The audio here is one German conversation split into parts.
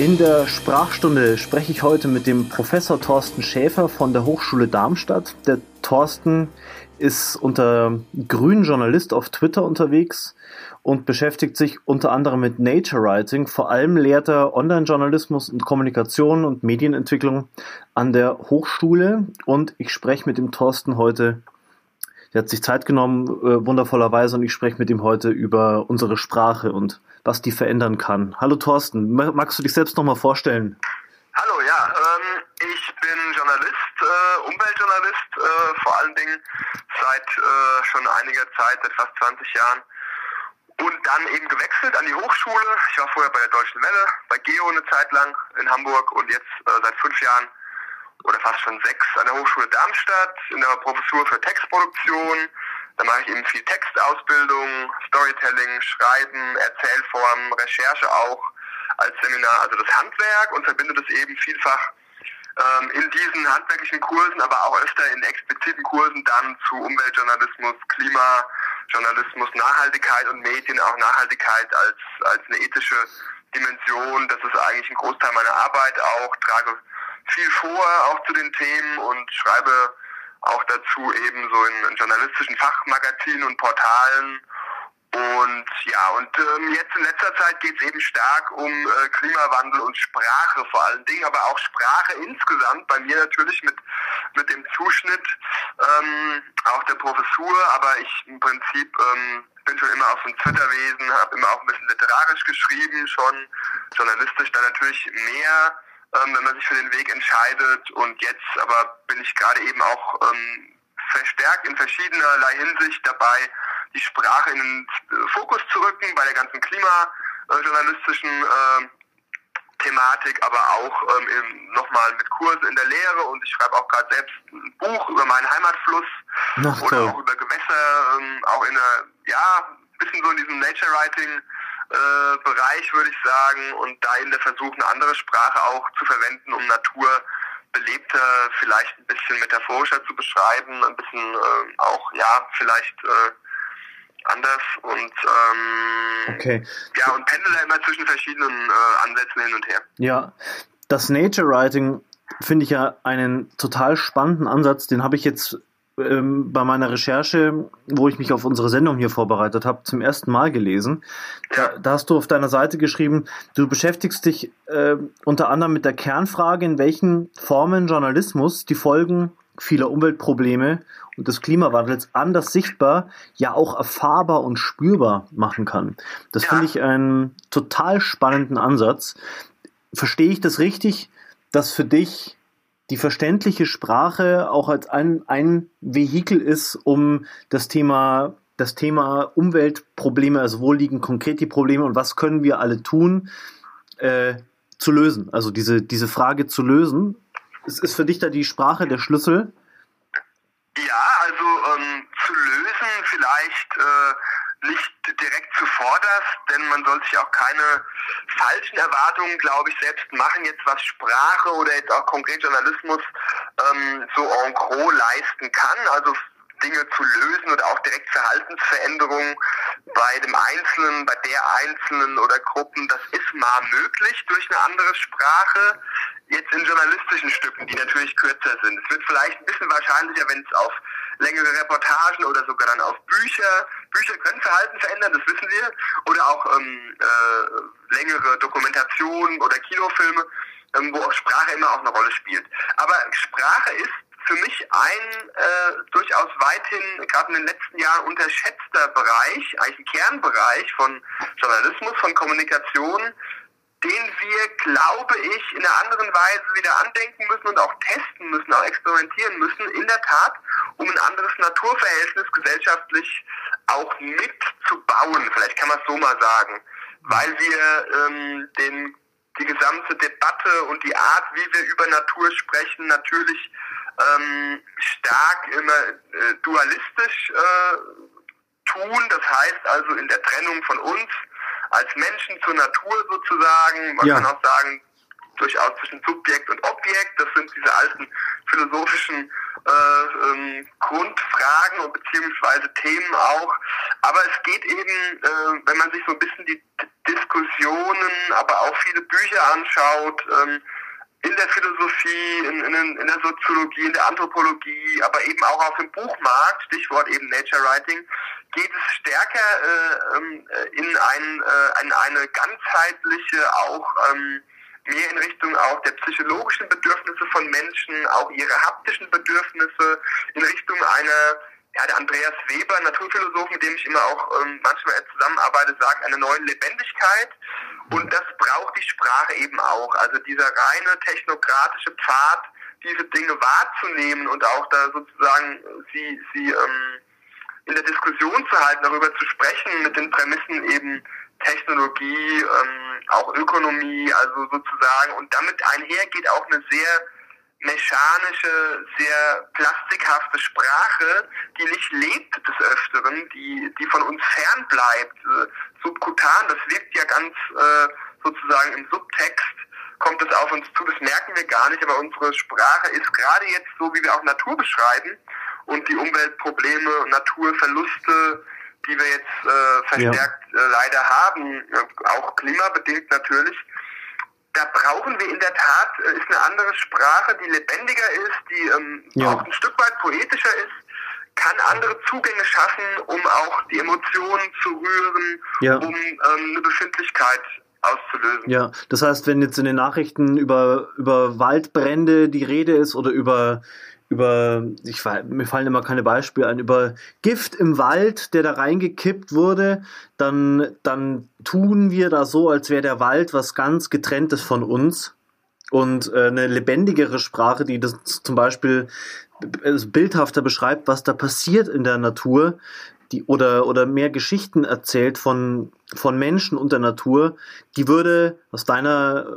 In der Sprachstunde spreche ich heute mit dem Professor Thorsten Schäfer von der Hochschule Darmstadt. Der Thorsten ist unter grünen Journalist auf Twitter unterwegs und beschäftigt sich unter anderem mit Nature Writing. Vor allem lehrt er Online-Journalismus und Kommunikation und Medienentwicklung an der Hochschule. Und ich spreche mit dem Thorsten heute. Der hat sich Zeit genommen, äh, wundervollerweise, und ich spreche mit ihm heute über unsere Sprache und was die verändern kann. Hallo Thorsten, magst du dich selbst nochmal vorstellen? Hallo, ja, ähm, ich bin Journalist, äh, Umweltjournalist, äh, vor allen Dingen seit äh, schon einiger Zeit, seit fast 20 Jahren. Und dann eben gewechselt an die Hochschule. Ich war vorher bei der Deutschen Welle, bei Geo eine Zeit lang in Hamburg und jetzt äh, seit fünf Jahren oder fast schon sechs an der Hochschule Darmstadt in der Professur für Textproduktion, da mache ich eben viel Textausbildung, Storytelling, Schreiben, Erzählformen, Recherche auch als Seminar, also das Handwerk und verbinde das eben vielfach ähm, in diesen handwerklichen Kursen, aber auch öfter in expliziten Kursen dann zu Umweltjournalismus, Klimajournalismus, Nachhaltigkeit und Medien, auch Nachhaltigkeit als, als eine ethische Dimension. Das ist eigentlich ein Großteil meiner Arbeit auch, trage viel vor, auch zu den Themen und schreibe auch dazu eben so in, in journalistischen Fachmagazinen und Portalen. Und ja, und ähm, jetzt in letzter Zeit geht es eben stark um äh, Klimawandel und Sprache vor allen Dingen, aber auch Sprache insgesamt, bei mir natürlich mit, mit dem Zuschnitt ähm, auch der Professur, aber ich im Prinzip ähm, bin schon immer auf ein Twitterwesen, habe immer auch ein bisschen literarisch geschrieben, schon journalistisch dann natürlich mehr ähm, wenn man sich für den Weg entscheidet. Und jetzt aber bin ich gerade eben auch ähm, verstärkt in verschiedenerlei Hinsicht dabei, die Sprache in den Fokus zu rücken bei der ganzen klimajournalistischen äh, Thematik, aber auch ähm, nochmal mit Kursen in der Lehre und ich schreibe auch gerade selbst ein Buch über meinen Heimatfluss Ach, oder auch über Gewässer, ähm, auch in einer, ja, ein bisschen so in diesem Nature Writing äh, Bereich, würde ich sagen, und da in der Versuch, eine andere Sprache auch zu verwenden, um Natur belebter, vielleicht ein bisschen metaphorischer zu beschreiben, ein bisschen äh, auch, ja, vielleicht äh, anders und ähm, okay. ja, und pendel da immer zwischen verschiedenen äh, Ansätzen hin und her. Ja, das Nature Writing finde ich ja einen total spannenden Ansatz, den habe ich jetzt ähm, bei meiner Recherche, wo ich mich auf unsere Sendung hier vorbereitet habe, zum ersten Mal gelesen. Da, da hast du auf deiner Seite geschrieben, du beschäftigst dich äh, unter anderem mit der Kernfrage, in welchen Formen Journalismus die Folgen vieler Umweltprobleme und des Klimawandels anders sichtbar, ja auch erfahrbar und spürbar machen kann. Das ja. finde ich einen total spannenden Ansatz. Verstehe ich das richtig, dass für dich die verständliche Sprache auch als ein, ein Vehikel ist, um das Thema, das Thema Umweltprobleme, also wo liegen konkret die Probleme und was können wir alle tun, äh, zu lösen. Also diese, diese Frage zu lösen. Ist, ist für dich da die Sprache der Schlüssel? Ja, also ähm, zu lösen vielleicht äh, nicht direkt zuvorderst, denn man soll sich auch keine falschen Erwartungen, glaube ich, selbst machen, jetzt was Sprache oder jetzt auch konkret Journalismus ähm, so en gros leisten kann. Also Dinge zu lösen und auch direkt Verhaltensveränderungen bei dem Einzelnen, bei der Einzelnen oder Gruppen, das ist mal möglich durch eine andere Sprache. Jetzt in journalistischen Stücken, die natürlich kürzer sind. Es wird vielleicht ein bisschen wahrscheinlicher, wenn es auf längere Reportagen oder sogar dann auf Bücher. Bücher können Verhalten verändern, das wissen wir. Oder auch ähm, äh, längere Dokumentationen oder Kinofilme, ähm, wo auch Sprache immer auch eine Rolle spielt. Aber Sprache ist für mich ein äh, durchaus weithin, gerade in den letzten Jahren, unterschätzter Bereich, eigentlich ein Kernbereich von Journalismus, von Kommunikation, den wir, glaube ich, in einer anderen Weise wieder andenken müssen und auch testen müssen, auch experimentieren müssen, in der Tat, um ein anderes Naturverhältnis gesellschaftlich auch mitzubauen. Vielleicht kann man es so mal sagen. Weil wir ähm, den, die gesamte Debatte und die Art, wie wir über Natur sprechen, natürlich ähm, stark immer äh, dualistisch äh, tun. Das heißt also in der Trennung von uns als Menschen zur Natur sozusagen. Man ja. kann auch sagen, durchaus zwischen Subjekt und Objekt. Das sind diese alten philosophischen äh, ähm, Grundfragen und beziehungsweise Themen auch. Aber es geht eben, äh, wenn man sich so ein bisschen die Diskussionen, aber auch viele Bücher anschaut, ähm, in der Philosophie, in, in, in, der Soziologie, in der Anthropologie, aber eben auch auf dem Buchmarkt, Stichwort eben Nature Writing, geht es stärker äh, ähm, in, ein, äh, in eine ganzheitliche, auch ähm, mehr in Richtung auch der psychologischen Bedürfnisse von Menschen, auch ihre haptischen Bedürfnisse, in Richtung einer ja, der Andreas Weber, Naturphilosoph, mit dem ich immer auch ähm, manchmal zusammenarbeite, sagt, eine neue Lebendigkeit. Und das braucht die Sprache eben auch. Also dieser reine technokratische Pfad, diese Dinge wahrzunehmen und auch da sozusagen sie, sie ähm, in der Diskussion zu halten, darüber zu sprechen, mit den Prämissen eben Technologie, ähm, auch Ökonomie, also sozusagen. Und damit einhergeht auch eine sehr mechanische, sehr plastikhafte Sprache, die nicht lebt des Öfteren, die, die von uns fern bleibt. Äh, subkutan, das wirkt ja ganz äh, sozusagen im Subtext, kommt es auf uns zu, das merken wir gar nicht, aber unsere Sprache ist gerade jetzt so, wie wir auch Natur beschreiben und die Umweltprobleme, Naturverluste, die wir jetzt äh, verstärkt ja. äh, leider haben, äh, auch klimabedingt natürlich, da brauchen wir in der Tat, äh, ist eine andere Sprache, die lebendiger ist, die ähm, ja. auch ein Stück weit poetischer ist, kann andere Zugänge schaffen, um auch die Emotionen zu rühren, ja. um ähm, eine Befindlichkeit auszulösen. Ja, das heißt, wenn jetzt in den Nachrichten über, über Waldbrände die Rede ist oder über über, ich, mir fallen immer keine Beispiele ein, über Gift im Wald, der da reingekippt wurde, dann, dann tun wir da so, als wäre der Wald was ganz getrenntes von uns. Und äh, eine lebendigere Sprache, die das zum Beispiel bildhafter beschreibt, was da passiert in der Natur, die, oder, oder mehr Geschichten erzählt von, von Menschen und der Natur, die würde aus deiner,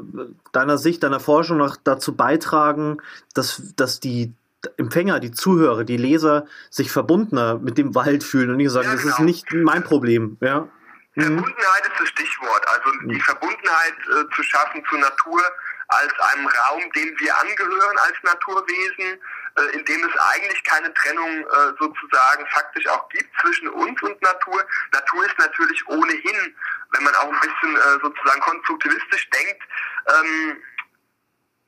deiner Sicht, deiner Forschung nach dazu beitragen, dass, dass die, Empfänger, die Zuhörer, die Leser sich verbundener mit dem Wald fühlen und nicht sagen, ja, genau. das ist nicht mein Problem. Ja. Mhm. Verbundenheit ist das Stichwort. Also die Verbundenheit äh, zu schaffen zur Natur als einem Raum, dem wir angehören als Naturwesen, äh, in dem es eigentlich keine Trennung äh, sozusagen faktisch auch gibt zwischen uns und Natur. Natur ist natürlich ohnehin, wenn man auch ein bisschen äh, sozusagen konstruktivistisch denkt, ähm,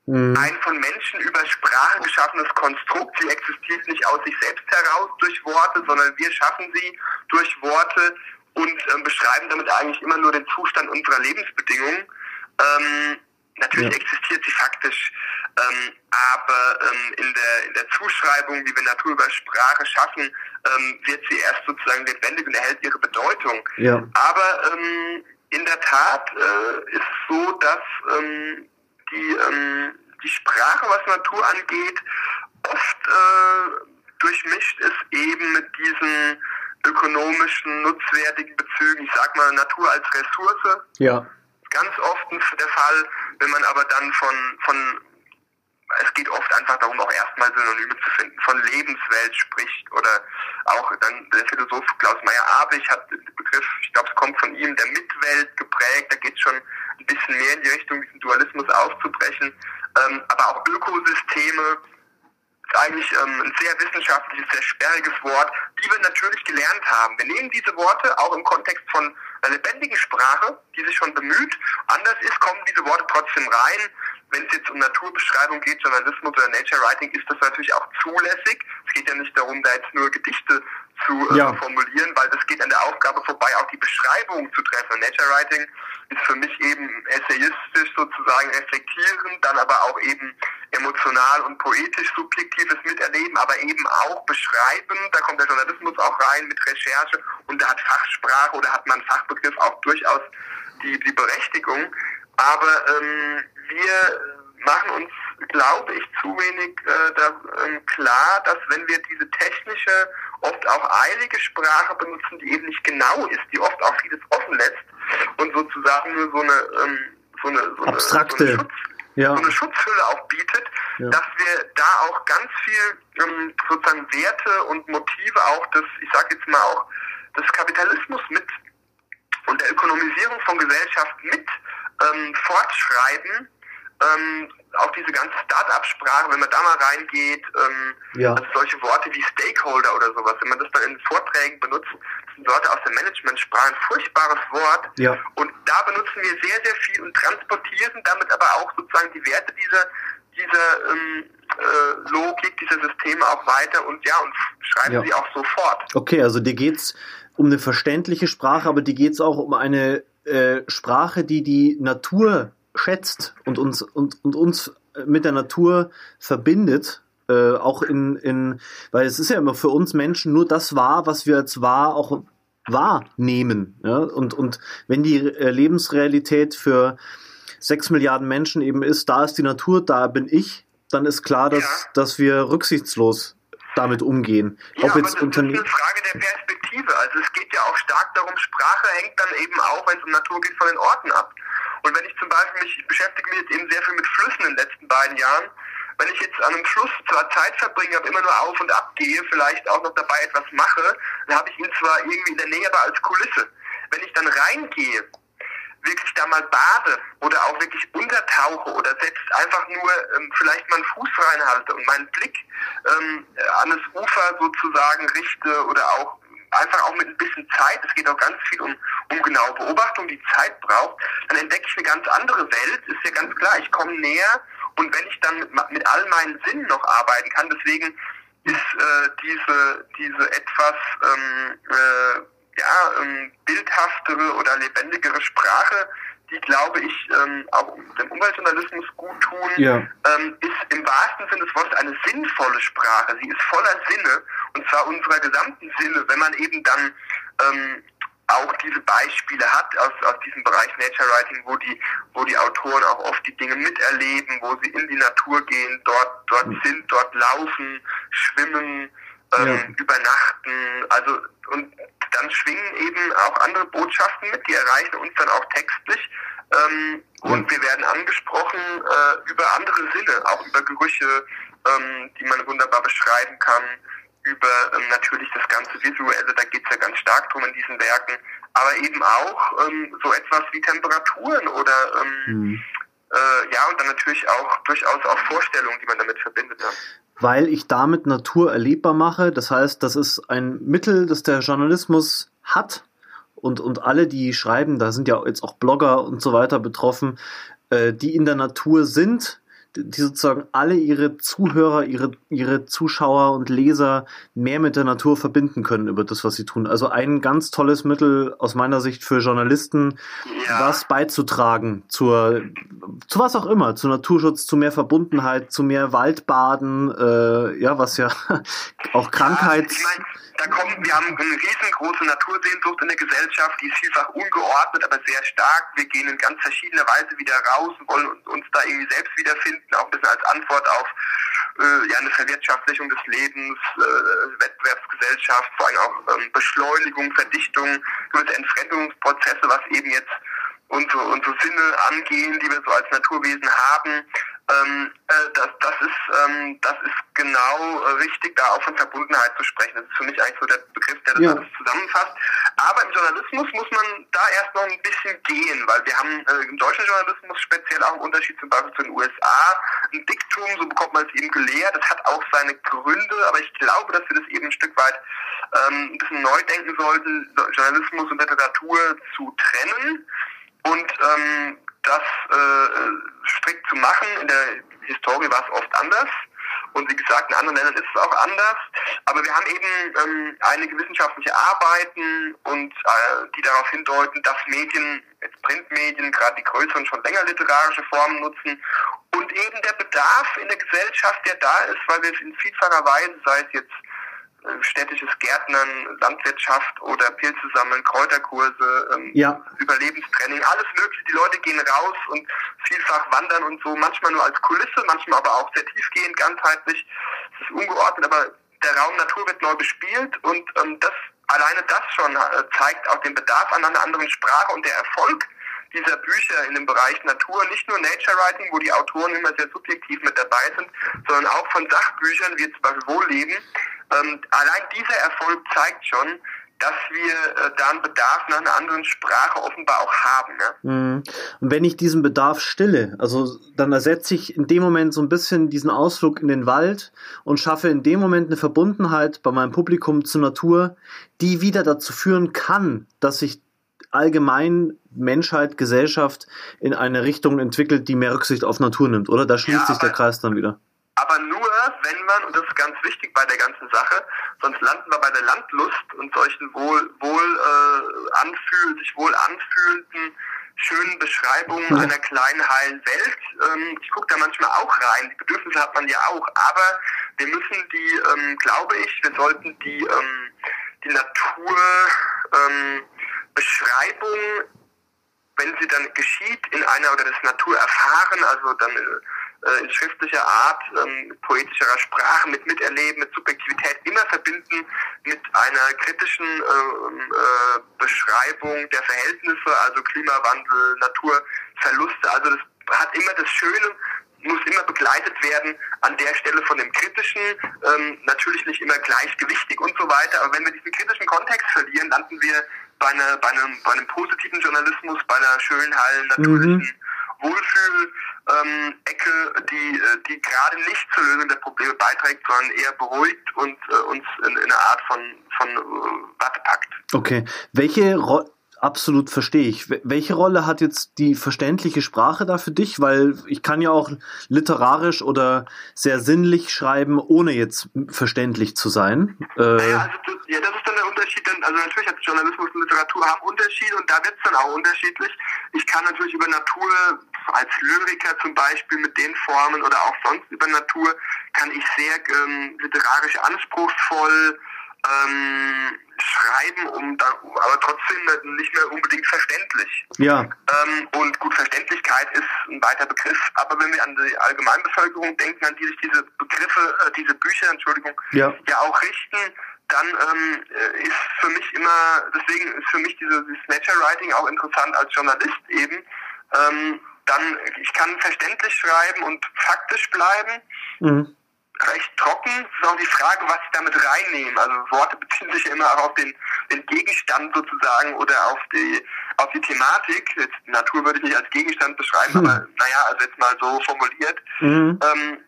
Mhm. Ein von Menschen über Sprache geschaffenes Konstrukt. Sie existiert nicht aus sich selbst heraus durch Worte, sondern wir schaffen sie durch Worte und ähm, beschreiben damit eigentlich immer nur den Zustand unserer Lebensbedingungen. Ähm, natürlich ja. existiert sie faktisch, ähm, aber ähm, in, der, in der Zuschreibung, wie wir Natur über Sprache schaffen, ähm, wird sie erst sozusagen lebendig und erhält ihre Bedeutung. Ja. Aber ähm, in der Tat äh, ist es so, dass ähm, die, ähm, die Sprache, was Natur angeht, oft äh, durchmischt ist eben mit diesen ökonomischen, nutzwertigen Bezügen. Ich sag mal Natur als Ressource. Ja. Ganz oft der Fall, wenn man aber dann von, von es geht oft einfach darum, auch erstmal Synonyme zu finden, von Lebenswelt spricht oder auch dann der Philosoph Klaus Meyer-Abich hat den Begriff, ich glaube, es kommt von ihm, der Mitwelt geprägt, da geht es schon ein bisschen mehr in die Richtung, diesen Dualismus aufzubrechen, ähm, aber auch Ökosysteme, ist eigentlich ähm, ein sehr wissenschaftliches, sehr sperriges Wort, die wir natürlich gelernt haben. Wir nehmen diese Worte auch im Kontext von einer lebendigen Sprache, die sich schon bemüht. Anders ist, kommen diese Worte trotzdem rein wenn es jetzt um Naturbeschreibung geht, Journalismus oder Nature Writing, ist das natürlich auch zulässig. Es geht ja nicht darum, da jetzt nur Gedichte zu äh, ja. formulieren, weil das geht an der Aufgabe vorbei, auch die Beschreibung zu treffen. Nature Writing ist für mich eben essayistisch sozusagen reflektierend, dann aber auch eben emotional und poetisch subjektives Miterleben, aber eben auch beschreiben. Da kommt der Journalismus auch rein mit Recherche und da hat Fachsprache oder hat man Fachbegriff auch durchaus die, die Berechtigung. Aber ähm, wir machen uns, glaube ich, zu wenig äh, da, ähm, klar, dass wenn wir diese technische, oft auch eilige Sprache benutzen, die eben nicht genau ist, die oft auch vieles offen lässt und sozusagen nur so eine, ähm, so eine, so abstrakte, eine, so eine, Schutz, ja. so eine Schutzhülle auch bietet, ja. dass wir da auch ganz viel ähm, sozusagen Werte und Motive auch des, ich sage jetzt mal auch, des Kapitalismus mit und der Ökonomisierung von Gesellschaft mit ähm, fortschreiben, ähm, auch diese ganze Start-up-Sprache, wenn man da mal reingeht, ähm, ja. also solche Worte wie Stakeholder oder sowas, wenn man das dann in Vorträgen benutzt, sind Wörter aus der Management-Sprache, ein furchtbares Wort. Ja. Und da benutzen wir sehr, sehr viel und transportieren damit aber auch sozusagen die Werte dieser, dieser ähm, äh, Logik, dieser Systeme auch weiter und ja, und schreiben ja. sie auch sofort. Okay, also dir geht's um eine verständliche Sprache, aber dir geht's auch um eine äh, Sprache, die die Natur schätzt und uns, und, und uns mit der Natur verbindet, äh, auch in, in, weil es ist ja immer für uns Menschen nur das wahr, was wir als wahr auch wahrnehmen. Ja? Und, und wenn die äh, Lebensrealität für sechs Milliarden Menschen eben ist, da ist die Natur, da bin ich, dann ist klar, dass, ja. dass wir rücksichtslos damit umgehen. Ja, Ob jetzt aber das ist eine Frage der Perspektive. Also es geht ja auch stark darum, Sprache hängt dann eben auch, wenn es um Natur geht, von den Orten ab. Und wenn ich zum Beispiel mich, ich beschäftige mich jetzt eben sehr viel mit Flüssen in den letzten beiden Jahren, wenn ich jetzt an einem Fluss zwar Zeit verbringe, aber immer nur auf und ab gehe, vielleicht auch noch dabei etwas mache, dann habe ich ihn zwar irgendwie in der Nähe, aber als Kulisse. Wenn ich dann reingehe, wirklich da mal bade oder auch wirklich untertauche oder selbst einfach nur ähm, vielleicht mal einen Fuß reinhalte und meinen Blick ähm, an das Ufer sozusagen richte oder auch einfach auch mit ein bisschen Zeit, es geht auch ganz viel um, um genaue Beobachtung, die Zeit braucht, dann entdecke ich eine ganz andere Welt, ist ja ganz klar, ich komme näher. Und wenn ich dann mit, mit all meinen Sinnen noch arbeiten kann, deswegen ist äh, diese, diese etwas ähm, äh, ja, ähm, bildhaftere oder lebendigere Sprache, die, glaube ich, ähm, auch dem Umweltjournalismus gut tun, ja. ähm, ist im wahrsten Sinne des Wortes eine sinnvolle Sprache. Sie ist voller Sinne, und zwar unserer gesamten Sinne, wenn man eben dann ähm, auch diese Beispiele hat aus, aus diesem Bereich Nature Writing, wo die, wo die Autoren auch oft die Dinge miterleben, wo sie in die Natur gehen, dort, dort mhm. sind, dort laufen, schwimmen, ähm, ja. übernachten, also und dann schwingen eben auch andere Botschaften mit, die erreichen uns dann auch textlich. Ähm, ja. Und wir werden angesprochen äh, über andere Sinne, auch über Gerüche, ähm, die man wunderbar beschreiben kann, über ähm, natürlich das ganze Visuelle, da geht es ja ganz stark drum in diesen Werken, aber eben auch ähm, so etwas wie Temperaturen oder ähm, mhm. Äh, ja, und dann natürlich auch durchaus auch Vorstellungen, die man damit verbindet. Ja weil ich damit Natur erlebbar mache. Das heißt, das ist ein Mittel, das der Journalismus hat. Und, und alle, die schreiben, da sind ja jetzt auch Blogger und so weiter betroffen, äh, die in der Natur sind, die sozusagen alle ihre Zuhörer, ihre, ihre Zuschauer und Leser mehr mit der Natur verbinden können über das, was sie tun. Also ein ganz tolles Mittel aus meiner Sicht für Journalisten, ja. was beizutragen zur, zu was auch immer, zu Naturschutz, zu mehr Verbundenheit, zu mehr Waldbaden, äh, ja, was ja auch Krankheit. Ja, ich mein da kommen, wir haben eine riesengroße Natursehnsucht in der Gesellschaft, die ist vielfach ungeordnet, aber sehr stark. Wir gehen in ganz verschiedener Weise wieder raus und wollen uns da irgendwie selbst wiederfinden, auch ein bisschen als Antwort auf äh, ja, eine Verwirtschaftlichung des Lebens, äh, Wettbewerbsgesellschaft, vor allem auch ähm, Beschleunigung, Verdichtung, gewisse Entfremdungsprozesse, was eben jetzt unsere, unsere Sinne angehen, die wir so als Naturwesen haben. Ähm, äh, das, das, ist, ähm, das ist genau äh, richtig, da auch von Verbundenheit zu sprechen. Das ist für mich eigentlich so der Begriff, der das ja. alles zusammenfasst. Aber im Journalismus muss man da erst noch ein bisschen gehen, weil wir haben äh, im deutschen Journalismus speziell auch einen Unterschied zum Beispiel zu den USA. Ein Diktum, so bekommt man es eben gelehrt. Das hat auch seine Gründe, aber ich glaube, dass wir das eben ein Stück weit ähm, ein bisschen neu denken sollten, Journalismus und Literatur zu trennen. Und ähm, das äh, strikt zu machen. In der Historie war es oft anders. Und wie gesagt, in anderen Ländern ist es auch anders. Aber wir haben eben ähm, einige wissenschaftliche Arbeiten und äh, die darauf hindeuten, dass Medien, jetzt Printmedien, gerade die größeren, schon länger literarische Formen nutzen. Und eben der Bedarf in der Gesellschaft, der da ist, weil wir in vielfacher Weise, sei es jetzt städtisches Gärtnern, Landwirtschaft oder Pilze sammeln, Kräuterkurse, ähm, ja. Überlebenstraining, alles mögliche. Die Leute gehen raus und vielfach wandern und so, manchmal nur als Kulisse, manchmal aber auch sehr tiefgehend, ganzheitlich. Es ist ungeordnet, aber der Raum Natur wird neu bespielt und ähm, das alleine das schon äh, zeigt auch den Bedarf an einer anderen Sprache und der Erfolg dieser Bücher in dem Bereich Natur, nicht nur Nature Writing, wo die Autoren immer sehr subjektiv mit dabei sind, sondern auch von Sachbüchern wie zum Beispiel Wohlleben, ähm, allein dieser Erfolg zeigt schon, dass wir äh, da einen Bedarf nach einer anderen Sprache offenbar auch haben. Ja? Mhm. Und wenn ich diesen Bedarf stille, also dann ersetze ich in dem Moment so ein bisschen diesen Ausflug in den Wald und schaffe in dem Moment eine Verbundenheit bei meinem Publikum zur Natur, die wieder dazu führen kann, dass sich allgemein Menschheit, Gesellschaft in eine Richtung entwickelt, die mehr Rücksicht auf Natur nimmt, oder? Da schließt ja, sich der Kreis dann wieder. Aber nur, wenn man, und das ist ganz wichtig bei der ganzen Sache, sonst landen wir bei der Landlust und solchen wohl, wohl äh, anfühlen, sich wohl anfühlenden schönen Beschreibungen ja. einer kleinen heilen Welt. Ähm, ich gucke da manchmal auch rein. Die Bedürfnisse hat man ja auch. Aber wir müssen die, ähm, glaube ich, wir sollten die, ähm, die Natur ähm, Beschreibung, wenn sie dann geschieht in einer oder das Natur erfahren, also dann äh, in schriftlicher Art, ähm, poetischerer Sprache, mit Miterleben, mit Subjektivität immer verbinden mit einer kritischen äh, äh, Beschreibung der Verhältnisse, also Klimawandel, Naturverluste. Also das hat immer das Schöne, muss immer begleitet werden an der Stelle von dem kritischen, ähm, natürlich nicht immer gleichgewichtig und so weiter. Aber wenn wir diesen kritischen Kontext verlieren, landen wir bei, einer, bei, einem, bei einem positiven Journalismus, bei einer schönen, heilen, natürlichen mhm. Wohlfühl-Ecke, ähm, die, äh, die gerade nicht zur Lösung der Probleme beiträgt, sondern eher beruhigt und äh, uns in, in eine Art von, von äh, Watte packt. Okay. Welche Rolle Absolut verstehe ich. Welche Rolle hat jetzt die verständliche Sprache da für dich? Weil ich kann ja auch literarisch oder sehr sinnlich schreiben, ohne jetzt verständlich zu sein. Äh naja, also ja, das ist dann Unterschied. Also natürlich hat Journalismus und Literatur haben Unterschiede und da wird es dann auch unterschiedlich. Ich kann natürlich über Natur als Lyriker zum Beispiel mit den Formen oder auch sonst über Natur kann ich sehr ähm, literarisch anspruchsvoll ähm, schreiben, um da, aber trotzdem nicht mehr unbedingt verständlich. Ja. Ähm, und gut, Verständlichkeit ist ein weiter Begriff, aber wenn wir an die Allgemeinbevölkerung denken, an die sich diese Begriffe, äh, diese Bücher, Entschuldigung, ja, ja auch richten, dann ähm, ist für mich immer, deswegen ist für mich dieses, dieses Nature Writing auch interessant als Journalist eben. Ähm, dann, ich kann verständlich schreiben und faktisch bleiben. Mhm recht trocken. Es ist auch die Frage, was ich damit reinnehme. Also Worte beziehen sich ja immer auch auf den, den Gegenstand sozusagen oder auf die auf die Thematik. Jetzt, Natur würde ich nicht als Gegenstand beschreiben, hm. aber naja, also jetzt mal so formuliert. Mhm. Ähm,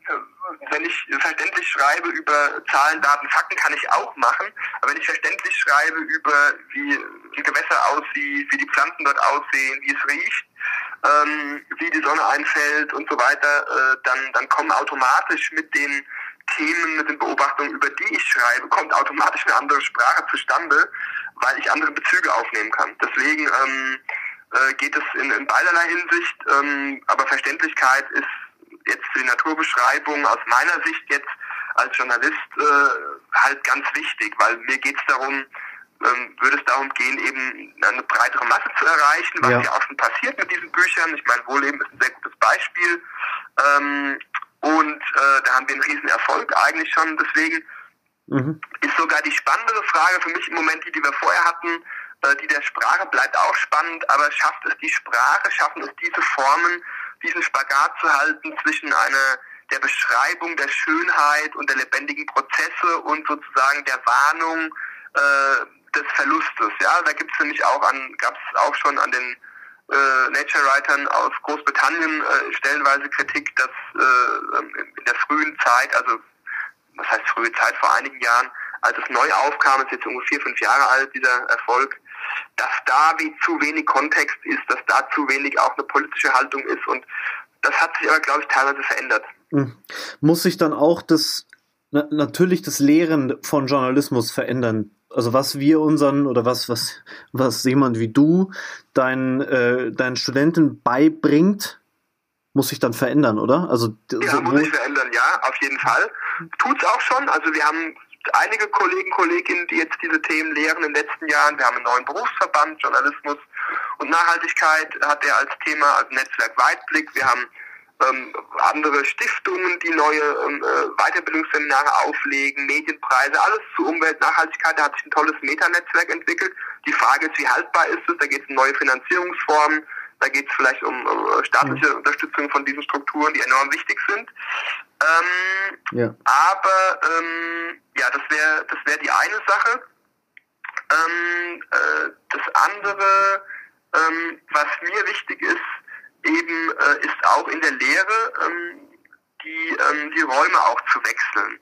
wenn ich verständlich schreibe über Zahlen, Daten, Fakten, kann ich auch machen. Aber wenn ich verständlich schreibe über wie ein Gewässer aussieht, wie die Pflanzen dort aussehen, wie es riecht, ähm, wie die Sonne einfällt und so weiter, äh, dann, dann kommen automatisch mit den Themen, mit den Beobachtungen, über die ich schreibe, kommt automatisch eine andere Sprache zustande, weil ich andere Bezüge aufnehmen kann. Deswegen ähm, äh, geht es in, in beiderlei Hinsicht, ähm, aber Verständlichkeit ist jetzt für die Naturbeschreibung aus meiner Sicht jetzt als Journalist äh, halt ganz wichtig, weil mir geht es darum, ähm, würde es darum gehen, eben eine breitere Masse zu erreichen, was ja, ja auch schon passiert mit diesen Büchern. Ich meine, Wohlleben ist ein sehr gutes Beispiel. Ähm, und äh, da haben wir einen riesen Erfolg eigentlich schon. Deswegen mhm. ist sogar die spannendere Frage für mich im Moment die, die wir vorher hatten, äh, die der Sprache bleibt auch spannend, aber schafft es die Sprache, schaffen es diese Formen, diesen Spagat zu halten zwischen einer der Beschreibung der Schönheit und der lebendigen Prozesse und sozusagen der Warnung äh, des Verlustes. Ja, da gibt es nämlich auch an, gab es auch schon an den äh, Nature Writern aus Großbritannien äh, stellenweise Kritik, dass äh, in der frühen Zeit, also was heißt frühe Zeit, vor einigen Jahren, als es neu aufkam, ist jetzt ungefähr fünf Jahre alt, dieser Erfolg, dass da wie zu wenig Kontext ist, dass da zu wenig auch eine politische Haltung ist und das hat sich aber, glaube ich, teilweise verändert. Hm. Muss sich dann auch das natürlich das Lehren von Journalismus verändern also was wir unseren oder was was was jemand wie du deinen äh, deinen Studenten beibringt, muss sich dann verändern, oder? Also ja, so, muss sich verändern, ja, auf jeden Fall. Tut's auch schon. Also wir haben einige Kollegen, Kolleginnen, die jetzt diese Themen lehren in den letzten Jahren. Wir haben einen neuen Berufsverband, Journalismus und Nachhaltigkeit hat er als Thema, also Netzwerk Weitblick. Wir haben ähm, andere Stiftungen, die neue ähm, äh, Weiterbildungsseminare auflegen, Medienpreise, alles zu Umwelt, Nachhaltigkeit. Da hat sich ein tolles Metanetzwerk entwickelt. Die Frage ist, wie haltbar ist es? Da geht es um neue Finanzierungsformen. Da geht es vielleicht um uh, staatliche mhm. Unterstützung von diesen Strukturen, die enorm wichtig sind. Ähm, ja. Aber ähm, ja, das wäre das wäre die eine Sache. Ähm, äh, das andere, ähm, was mir wichtig ist, eben äh, ist auch in der Lehre ähm, die, ähm, die Räume auch zu wechseln.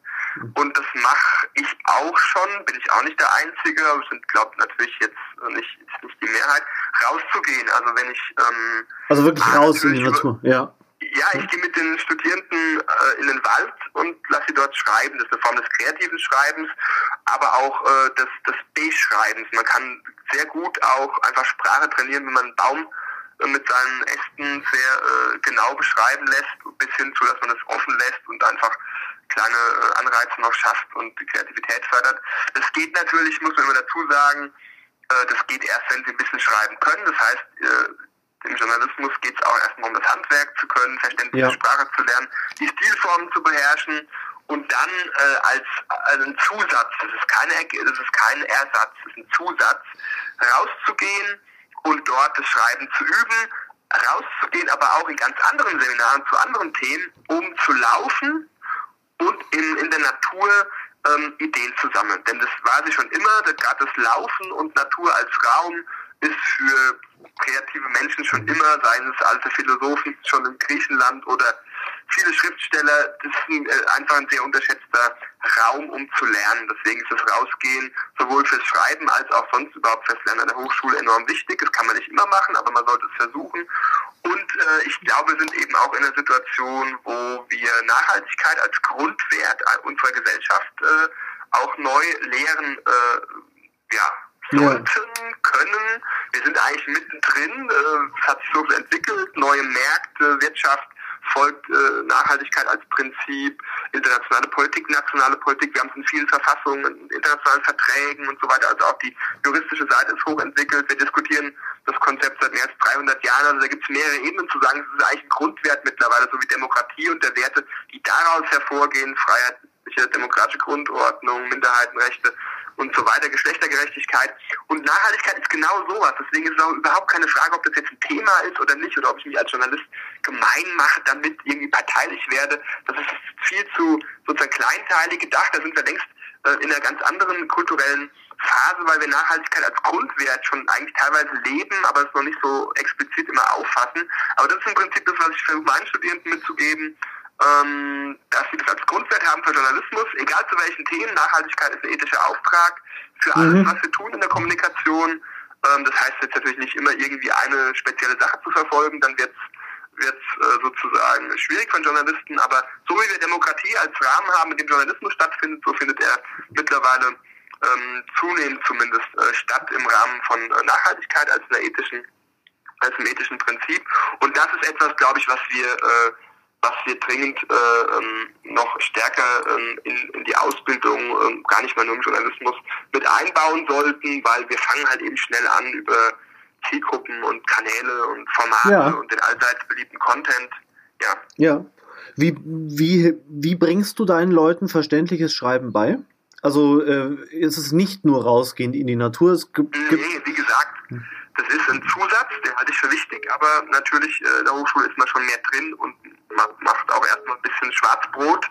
Und das mache ich auch schon, bin ich auch nicht der Einzige, aber sind, glaube natürlich jetzt nicht, nicht die Mehrheit, rauszugehen. Also wenn ich ähm, Also wirklich raus in die Natur, ja. Ja, ich gehe mit den Studierenden äh, in den Wald und lasse sie dort schreiben. Das ist eine Form des kreativen Schreibens, aber auch äh, des, des B-Schreibens. Man kann sehr gut auch einfach Sprache trainieren, wenn man einen Baum mit seinen Ästen sehr äh, genau beschreiben lässt, bis hin zu, dass man das offen lässt und einfach kleine äh, Anreize noch schafft und die Kreativität fördert. Das geht natürlich, muss man immer dazu sagen, äh, das geht erst, wenn sie ein bisschen schreiben können. Das heißt, äh, im Journalismus geht es auch erstmal um das Handwerk zu können, verständliche ja. Sprache zu lernen, die Stilformen zu beherrschen und dann äh, als, als ein Zusatz, das ist, keine, das ist kein Ersatz, das ist ein Zusatz, rauszugehen und dort das Schreiben zu üben, rauszugehen, aber auch in ganz anderen Seminaren zu anderen Themen, um zu laufen und in, in der Natur ähm, Ideen zu sammeln. Denn das war sie schon immer, gerade das Laufen und Natur als Raum ist für kreative Menschen schon immer, seien es alte Philosophen schon in Griechenland oder viele Schriftsteller, das ist ein, äh, einfach ein sehr unterschätzter Raum, um zu lernen. Deswegen ist das Rausgehen sowohl fürs Schreiben als auch sonst überhaupt fürs Lernen an der Hochschule enorm wichtig. Das kann man nicht immer machen, aber man sollte es versuchen. Und äh, ich glaube, wir sind eben auch in einer Situation, wo wir Nachhaltigkeit als Grundwert unserer Gesellschaft äh, auch neu lehren, äh, ja, sollten, können. Wir sind eigentlich mittendrin. Äh, es hat sich so entwickelt. Neue Märkte, Wirtschaft folgt äh, Nachhaltigkeit als Prinzip, internationale Politik, nationale Politik. Wir haben es in vielen Verfassungen, internationalen Verträgen und so weiter. Also auch die juristische Seite ist hochentwickelt. Wir diskutieren das Konzept seit mehr als 300 Jahren. Also da gibt es mehrere Ebenen zu sagen. Es ist eigentlich ein Grundwert mittlerweile, so wie Demokratie und der Werte, die daraus hervorgehen, freiheitliche demokratische Grundordnung, Minderheitenrechte und so weiter, Geschlechtergerechtigkeit. Und Nachhaltigkeit ist genau sowas. Deswegen ist es auch überhaupt keine Frage, ob das jetzt ein Thema ist oder nicht, oder ob ich mich als Journalist gemein mache, damit irgendwie parteilich werde. Das ist viel zu sozusagen kleinteilig gedacht. Da sind wir längst äh, in einer ganz anderen kulturellen Phase, weil wir Nachhaltigkeit als Grundwert schon eigentlich teilweise leben, aber es noch nicht so explizit immer auffassen. Aber das ist im Prinzip das, was ich versuche, meinen Studierenden mitzugeben ähm, dass sie das als Grundwert haben für Journalismus, egal zu welchen Themen. Nachhaltigkeit ist ein ethischer Auftrag für alles, mhm. was wir tun in der Kommunikation. Ähm, das heißt jetzt natürlich nicht immer irgendwie eine spezielle Sache zu verfolgen, dann wird es äh, sozusagen schwierig von Journalisten, aber so wie wir Demokratie als Rahmen haben, in dem Journalismus stattfindet, so findet er mittlerweile ähm, zunehmend zumindest äh, statt im Rahmen von äh, Nachhaltigkeit als einer ethischen als einem ethischen Prinzip. Und das ist etwas, glaube ich, was wir äh, was wir dringend äh, ähm, noch stärker ähm, in, in, die Ausbildung, ähm, gar nicht mal nur im Journalismus, mit einbauen sollten, weil wir fangen halt eben schnell an über Zielgruppen und Kanäle und Formate ja. und den allseits beliebten Content. Ja. Ja. Wie, wie, wie bringst du deinen Leuten verständliches Schreiben bei? Also äh, ist es nicht nur rausgehend in die Natur? Es gibt, nee, wie gesagt, das ist ein Zusatz, den halte ich für wichtig, aber natürlich äh, in der Hochschule ist man schon mehr drin und man macht auch erstmal ein bisschen Schwarzbrot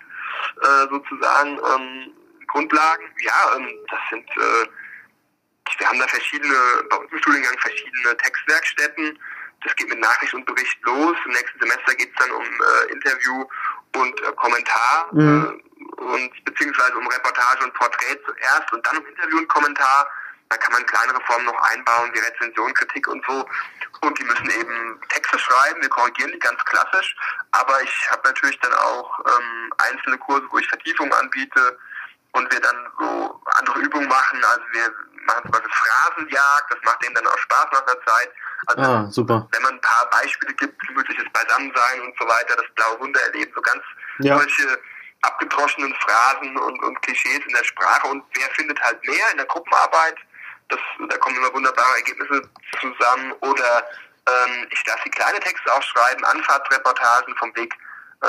äh, sozusagen ähm, Grundlagen. Ja, ähm, das sind äh, wir haben da verschiedene, bei uns im Studiengang verschiedene Textwerkstätten. Das geht mit Nachricht und Bericht los. Im nächsten Semester geht es dann um äh, Interview und äh, Kommentar mhm. äh, und beziehungsweise um Reportage und Porträt zuerst und dann um Interview und Kommentar. Da kann man kleinere Formen noch einbauen, wie Rezension, Kritik und so. Und die müssen eben Texte schreiben, wir korrigieren die ganz klassisch. Aber ich habe natürlich dann auch ähm, einzelne Kurse, wo ich Vertiefungen anbiete und wir dann so andere Übungen machen. Also wir machen zum Beispiel Phrasenjagd, das macht denen dann auch Spaß nach einer Zeit. Also ah, super. wenn man ein paar Beispiele gibt, gemütliches Beisammensein und so weiter, das blaue Wunder erleben, so ganz ja. solche abgedroschenen Phrasen und, und Klischees in der Sprache und wer findet halt mehr in der Gruppenarbeit das, da kommen immer wunderbare Ergebnisse zusammen. Oder ähm, ich lasse die kleine Texte auch schreiben, Anfahrtsreportagen vom Weg äh,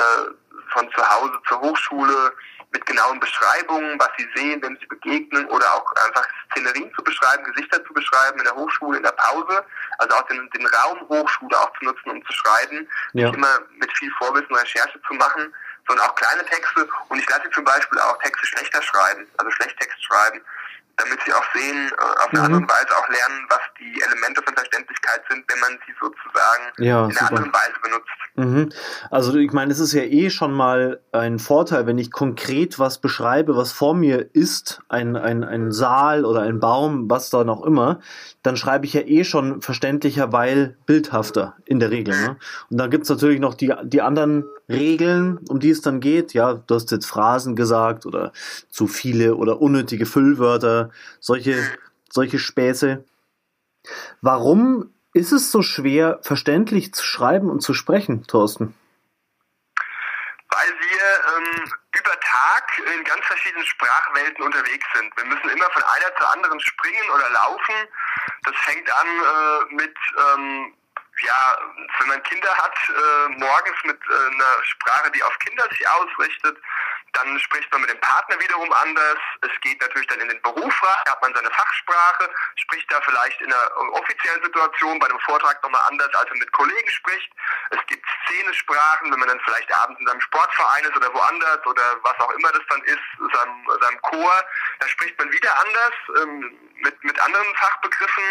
von zu Hause zur Hochschule mit genauen Beschreibungen, was sie sehen, wenn sie begegnen oder auch einfach Szenerien zu beschreiben, Gesichter zu beschreiben in der Hochschule, in der Pause, also auch den, den Raum Hochschule auch zu nutzen, um zu schreiben, ja. nicht immer mit viel Vorwissen Recherche zu machen, sondern auch kleine Texte und ich lasse zum Beispiel auch Texte schlechter schreiben, also Schlechttext schreiben, damit sie auch sehen, äh, auf eine mhm. andere Weise auch lernen, was die Elemente von Verständlichkeit sind, wenn man sie sozusagen ja, in einer anderen Weise benutzt. Mhm. Also ich meine, es ist ja eh schon mal ein Vorteil, wenn ich konkret was beschreibe, was vor mir ist, ein, ein, ein Saal oder ein Baum, was da noch immer, dann schreibe ich ja eh schon verständlicher, weil bildhafter in der Regel. Ne? Und dann gibt's natürlich noch die, die anderen Regeln, um die es dann geht. Ja, du hast jetzt Phrasen gesagt oder zu viele oder unnötige Füllwörter, solche, solche Späße. Warum ist es so schwer, verständlich zu schreiben und zu sprechen, Thorsten? Weil wir ähm, über Tag in ganz verschiedenen Sprachwelten unterwegs sind. Wir müssen immer von einer zur anderen springen oder laufen. Das fängt an äh, mit ähm, ja, wenn man Kinder hat, äh, morgens mit äh, einer Sprache, die auf Kinder sich ausrichtet, dann spricht man mit dem Partner wiederum anders. Es geht natürlich dann in den Beruf rein, da hat man seine Fachsprache, spricht da vielleicht in einer offiziellen Situation bei einem Vortrag nochmal anders, als man mit Kollegen spricht. Es gibt Szenesprachen, wenn man dann vielleicht abends in seinem Sportverein ist oder woanders oder was auch immer das dann ist, seinem, seinem Chor, da spricht man wieder anders, ähm, mit, mit anderen Fachbegriffen.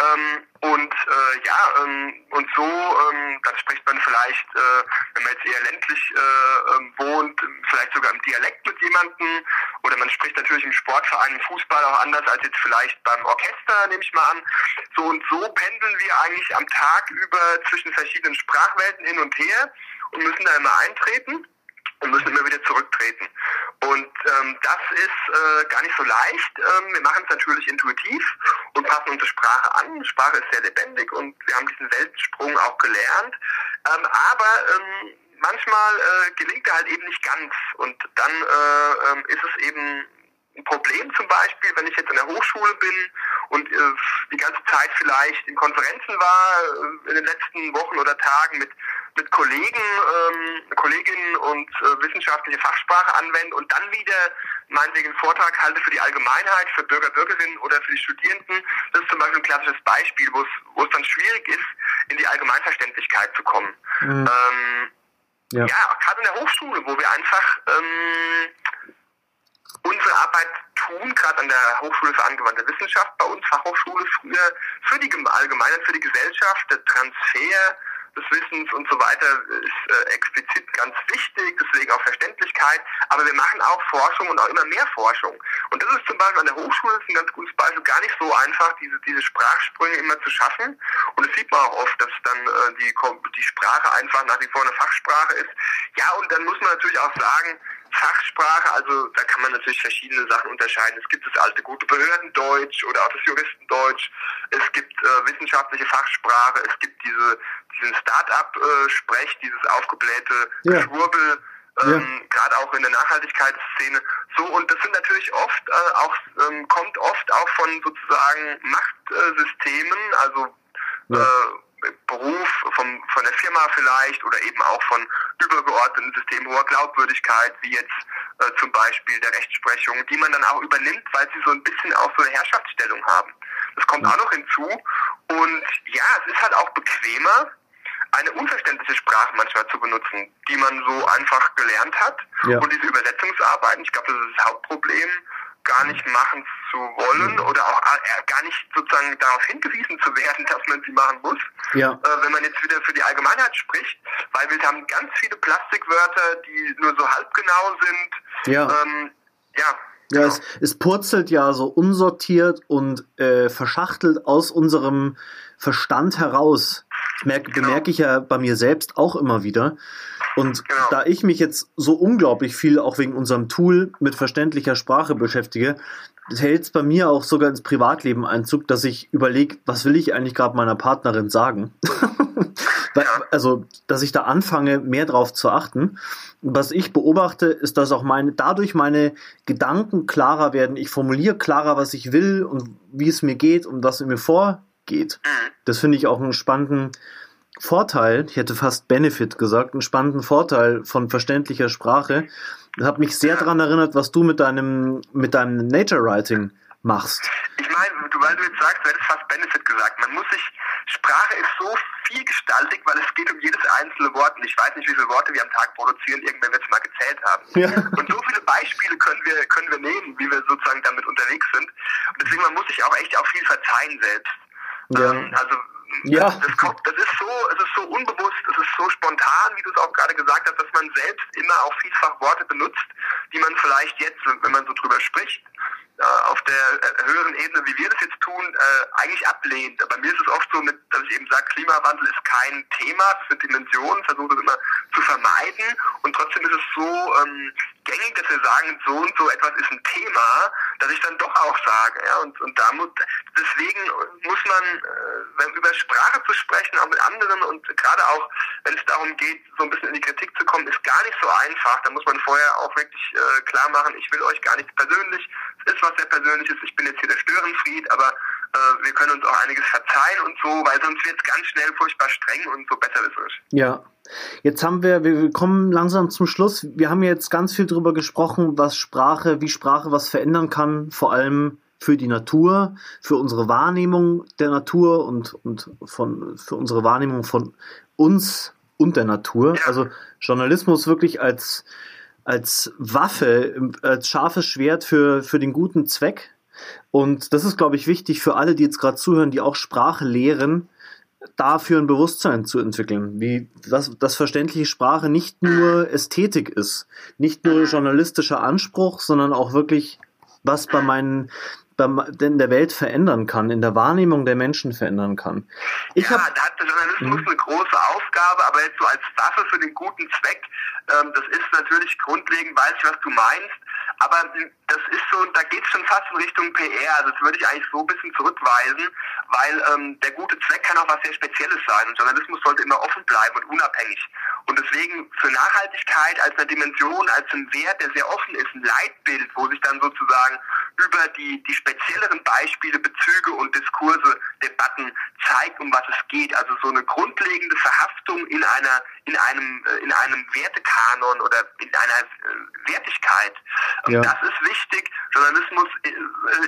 Ähm, und äh, ja, ähm, und so, ähm, dann spricht man vielleicht, äh, wenn man jetzt eher ländlich äh, ähm, wohnt, vielleicht sogar im Dialekt mit jemandem. Oder man spricht natürlich im Sportverein, im Fußball auch anders als jetzt vielleicht beim Orchester, nehme ich mal an. So und so pendeln wir eigentlich am Tag über zwischen verschiedenen Sprachwelten hin und her und müssen da immer eintreten und müssen immer wieder zurücktreten. Und ähm, das ist äh, gar nicht so leicht. Ähm, wir machen es natürlich intuitiv und passen unsere Sprache an. Sprache ist sehr lebendig und wir haben diesen Weltensprung auch gelernt. Ähm, aber ähm, manchmal äh, gelingt er halt eben nicht ganz. Und dann äh, ähm, ist es eben ein Problem zum Beispiel, wenn ich jetzt in der Hochschule bin und äh, die ganze Zeit vielleicht in Konferenzen war, äh, in den letzten Wochen oder Tagen mit mit Kollegen, ähm, Kolleginnen und äh, wissenschaftliche Fachsprache anwende und dann wieder meinetwegen einen Vortrag halte für die Allgemeinheit, für Bürger, Bürgerinnen oder für die Studierenden. Das ist zum Beispiel ein klassisches Beispiel, wo es, dann schwierig ist, in die Allgemeinverständlichkeit zu kommen. Mhm. Ähm, ja, ja gerade in der Hochschule, wo wir einfach ähm, unsere Arbeit tun, gerade an der Hochschule für angewandte Wissenschaft bei uns, Fachhochschule früher, für die Allgemeinheit, für die Gesellschaft, der Transfer des Wissens und so weiter ist äh, explizit ganz wichtig, deswegen auch Verständlichkeit. Aber wir machen auch Forschung und auch immer mehr Forschung. Und das ist zum Beispiel an der Hochschule ist ein ganz gutes Beispiel, gar nicht so einfach, diese, diese Sprachsprünge immer zu schaffen. Und das sieht man auch oft, dass dann äh, die, die Sprache einfach nach wie vor eine Fachsprache ist. Ja, und dann muss man natürlich auch sagen, Fachsprache, also da kann man natürlich verschiedene Sachen unterscheiden. Es gibt das alte gute Behördendeutsch oder auch das Juristendeutsch. Es gibt äh, wissenschaftliche Fachsprache. Es gibt diese diesen Start-up-Sprech, dieses aufgeblähte ja. Schwurbel. Ähm, ja. gerade auch in der Nachhaltigkeitsszene. So, und das sind natürlich oft äh, auch, ähm, kommt oft auch von sozusagen Machtsystemen, also ja. äh, Beruf vom, von der Firma vielleicht oder eben auch von übergeordneten Systemen hoher Glaubwürdigkeit, wie jetzt äh, zum Beispiel der Rechtsprechung, die man dann auch übernimmt, weil sie so ein bisschen auch so eine Herrschaftsstellung haben. Das kommt auch noch hinzu. Und ja, es ist halt auch bequemer, eine unverständliche Sprache manchmal zu benutzen, die man so einfach gelernt hat. Ja. Und diese Übersetzungsarbeiten, ich glaube, das ist das Hauptproblem, gar nicht machen zu wollen mhm. oder auch äh, gar nicht sozusagen darauf hingewiesen zu werden, dass man sie machen muss. Ja. Äh, wenn man jetzt wieder für die Allgemeinheit spricht, weil wir haben ganz viele Plastikwörter, die nur so halbgenau sind. Ja. Ähm, ja. Ja, genau. es, es purzelt ja so unsortiert und äh, verschachtelt aus unserem Verstand heraus. Merke, genau. bemerke ich ja bei mir selbst auch immer wieder. Und genau. da ich mich jetzt so unglaublich viel auch wegen unserem Tool mit verständlicher Sprache beschäftige, hält es bei mir auch sogar ins Privatleben Einzug, dass ich überlege, was will ich eigentlich gerade meiner Partnerin sagen? also, dass ich da anfange, mehr drauf zu achten. Was ich beobachte, ist, dass auch meine, dadurch meine Gedanken klarer werden. Ich formuliere klarer, was ich will und wie es mir geht und was mir vorgeht. Mhm. Das finde ich auch einen spannenden Vorteil, ich hätte fast Benefit gesagt, einen spannenden Vorteil von verständlicher Sprache. Das hat mich sehr daran erinnert, was du mit deinem, mit deinem Nature Writing machst. Ich meine, du, weil du jetzt sagst, du hättest fast Benefit gesagt. Man muss sich, Sprache ist so vielgestaltig, weil es geht um jedes einzelne Wort. Und ich weiß nicht, wie viele Worte wir am Tag produzieren. Irgendwann wird es mal gezählt haben. Ja. Und so viele Beispiele können wir, können wir nehmen, wie wir sozusagen damit unterwegs sind. man muss sich auch echt auch viel verzeihen selbst. Ja. Ähm, also Ja. das, kommt, das ist so, es ist so unbewusst, es ist so spontan, wie du es auch gerade gesagt hast, dass man selbst immer auch vielfach Worte benutzt, die man vielleicht jetzt, wenn man so drüber spricht, äh, auf der äh, höheren Ebene, wie wir das jetzt tun, äh, eigentlich ablehnt. Bei mir ist es oft so, mit, dass ich eben sage, Klimawandel ist kein Thema, es sind Dimensionen, versuche das immer zu vermeiden und trotzdem ist es so ähm, gängig, dass wir sagen, so und so etwas ist ein Thema, dass ich dann doch auch sage. Ja, und, und da muss, deswegen muss man, äh, über Sprache zu sprechen, auch mit anderen und gerade auch, wenn es darum geht, so ein bisschen in die Kritik zu kommen, ist gar nicht so einfach. Da muss man vorher auch wirklich äh, klar machen, ich will euch gar nichts persönlich, es ist was sehr Persönliches, ich bin jetzt hier der Störenfried, aber äh, wir können uns auch einiges verzeihen und so, weil sonst wird es ganz schnell furchtbar streng und so besserwisserisch. Ja. Jetzt haben wir, wir kommen langsam zum Schluss. Wir haben jetzt ganz viel darüber gesprochen, was Sprache, wie Sprache was verändern kann, vor allem für die Natur, für unsere Wahrnehmung der Natur und, und von, für unsere Wahrnehmung von uns und der Natur. Also Journalismus wirklich als, als Waffe, als scharfes Schwert für, für den guten Zweck. Und das ist, glaube ich, wichtig für alle, die jetzt gerade zuhören, die auch Sprache lehren, dafür ein Bewusstsein zu entwickeln, wie dass, dass verständliche Sprache nicht nur Ästhetik ist, nicht nur journalistischer Anspruch, sondern auch wirklich was bei meinen bei, in der Welt verändern kann, in der Wahrnehmung der Menschen verändern kann. Ich ja, hab, da hat der Journalismus Mhm. eine große Aufgabe, aber jetzt so als Waffe für den guten Zweck, ähm, das ist natürlich grundlegend, weiß ich, was du meinst, aber ähm, das ist so, da geht es schon fast in Richtung PR, also das würde ich eigentlich so ein bisschen zurückweisen, weil ähm, der gute Zweck kann auch was sehr Spezielles sein und Journalismus sollte immer offen bleiben und unabhängig. Und deswegen für Nachhaltigkeit als eine Dimension, als ein Wert, der sehr offen ist, ein Leitbild, wo sich dann sozusagen über die, die spezielleren Beispiele, Bezüge und Diskurse, Debatten zeigt, um was es geht. Also so eine grundlegende Verhaftung in einer, in einem, äh, in einem Wertekanon oder in einer äh, Wertigkeit. Ja. Das ist wichtig. Journalismus äh,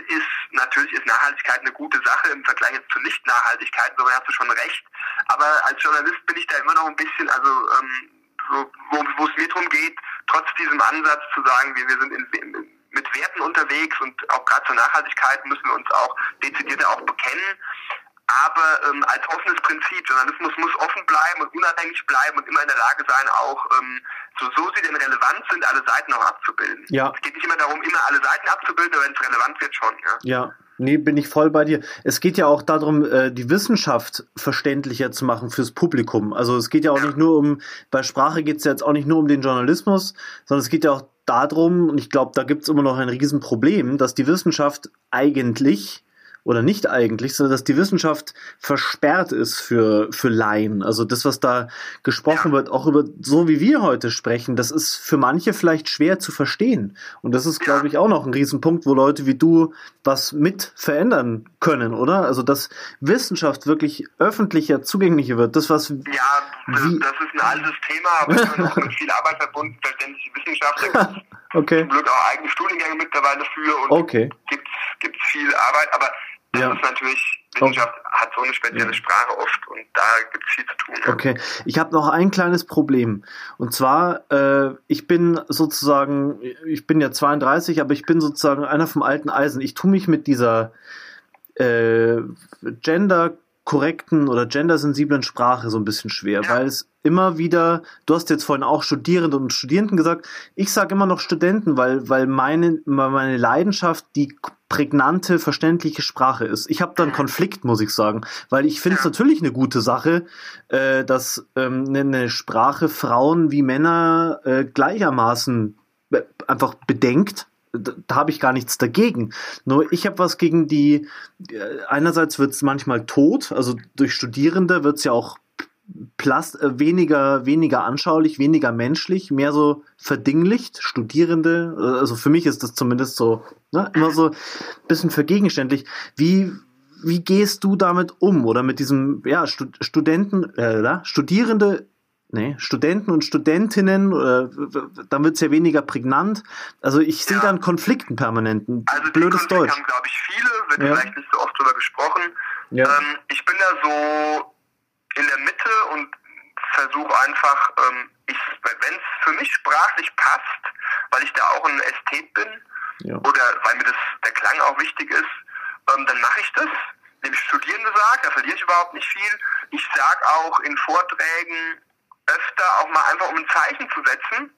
ist, natürlich ist Nachhaltigkeit eine gute Sache im Vergleich jetzt zu Nicht-Nachhaltigkeit, so hast du schon recht. Aber als Journalist bin ich da immer noch ein bisschen, also, ähm, so, wo, es mir darum geht, trotz diesem Ansatz zu sagen, wir, wir sind in, in, mit Werten unterwegs und auch gerade zur Nachhaltigkeit müssen wir uns auch dezidierter auch bekennen. Aber ähm, als offenes Prinzip, Journalismus muss offen bleiben und unabhängig bleiben und immer in der Lage sein, auch ähm, so, so sie denn relevant sind, alle Seiten auch abzubilden. Ja. Es geht nicht immer darum, immer alle Seiten abzubilden, aber wenn es relevant wird, schon. Ja. ja, nee, bin ich voll bei dir. Es geht ja auch darum, äh, die Wissenschaft verständlicher zu machen fürs Publikum. Also es geht ja auch Ja. nicht nur um, bei Sprache geht es ja jetzt auch nicht nur um den Journalismus, sondern es geht ja auch darum, und ich glaube, da gibt es immer noch ein Riesenproblem, dass die Wissenschaft eigentlich oder nicht eigentlich, sondern dass die Wissenschaft versperrt ist für, für Laien. Also das, was da gesprochen Ja. wird, auch über so wie wir heute sprechen, das ist für manche vielleicht schwer zu verstehen. Und das ist, glaube ich, auch noch ein Riesenpunkt, wo Leute wie du was mit verändern können, oder? Also dass Wissenschaft wirklich öffentlicher, zugänglicher wird. Das, was Ja, das, Wie- das ist ein altes Thema, aber es ist auch mit viel Arbeit verbunden, verständliche Wissenschaft. Okay. zum Glück auch eigene Studiengänge mittlerweile für und Okay. gibt es viel Arbeit, aber das Ja. ist natürlich, Wissenschaft hat so eine spezielle Sprache oft und da gibt es viel zu tun. Ja. Okay, ich habe noch ein kleines Problem. Und zwar, äh, ich bin sozusagen, ich bin ja 32, aber ich bin sozusagen einer vom alten Eisen. Ich tue mich mit dieser äh, genderkorrekten oder gendersensiblen Sprache so ein bisschen schwer, Ja. weil es immer wieder, du hast jetzt vorhin auch Studierende und Studierenden gesagt, ich sage immer noch Studenten, weil, weil meine, meine Leidenschaft die prägnante, verständliche Sprache ist. Ich habe da einen Konflikt, muss ich sagen, weil ich finde es Ja. natürlich eine gute Sache, äh, dass ähm, eine Sprache Frauen wie Männer äh, gleichermaßen be einfach bedenkt. Da, da habe ich gar nichts dagegen. Nur ich habe was gegen die, äh, einerseits wird es manchmal tot, also durch Studierende wird es ja auch Plast, äh, weniger, weniger anschaulich, weniger menschlich, mehr so verdinglicht. Studierende, äh, also für mich ist das zumindest so, ne, immer so ein bisschen vergegenständlich. Wie, wie gehst du damit um? Oder mit diesem, ja, Stud Studenten, äh, Studierende, nee, Studenten und Studentinnen, äh, dann wird es ja weniger prägnant. Also ich sehe Ja. da einen Konflikt, einen permanenten. Also Blödes Konflikt Deutsch. haben, glaube ich, viele, wird Ja. vielleicht nicht so oft drüber gesprochen. Ja. Ähm, ich bin da so in der Mitte und versuche einfach, ähm, wenn es für mich sprachlich passt, weil ich da auch ein Ästhet bin Ja. oder weil mir das der Klang auch wichtig ist ähm, dann mache ich das. Dem Studierende sagt, da verliere ich überhaupt nicht viel. Ich sage auch in Vorträgen öfter auch mal einfach um ein Zeichen zu setzen,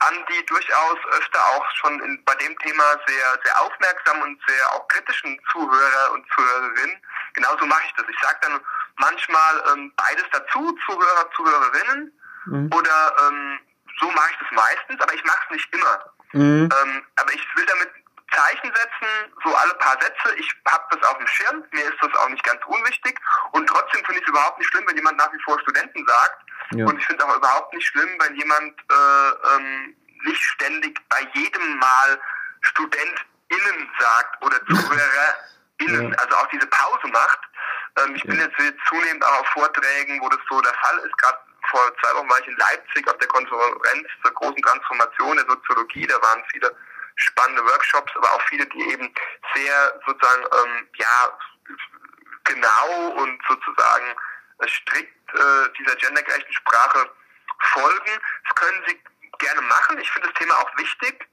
an die durchaus öfter auch schon in, bei dem Thema sehr, sehr aufmerksam und sehr auch kritischen Zuhörer und Zuhörerinnen. Genauso mache ich das. Ich sage dann manchmal ähm, beides dazu, Zuhörer, Zuhörerinnen, mhm. oder ähm, so mache ich das meistens, aber ich mache es nicht immer. Mhm. Ähm, aber ich will damit Zeichen setzen, so alle paar Sätze. Ich habe das auf dem Schirm, mir ist das auch nicht ganz unwichtig. Und trotzdem finde ich es überhaupt nicht schlimm, wenn jemand nach wie vor Studenten sagt. Ja. Und ich finde auch überhaupt nicht schlimm, wenn jemand äh, ähm, nicht ständig bei jedem Mal StudentInnen sagt oder ZuhörerInnen, ja. also auch diese Pause macht. Ähm, ich ja. bin jetzt zunehmend auch auf Vorträgen, wo das so der Fall ist. Gerade vor zwei Wochen war ich in Leipzig auf der Konferenz zur großen Transformation der Soziologie. Da waren viele spannende Workshops, aber auch viele, die eben sehr sozusagen ähm, ja genau und sozusagen strikt äh, dieser gendergerechten Sprache folgen. Das können sie gerne machen. Ich finde das Thema auch wichtig.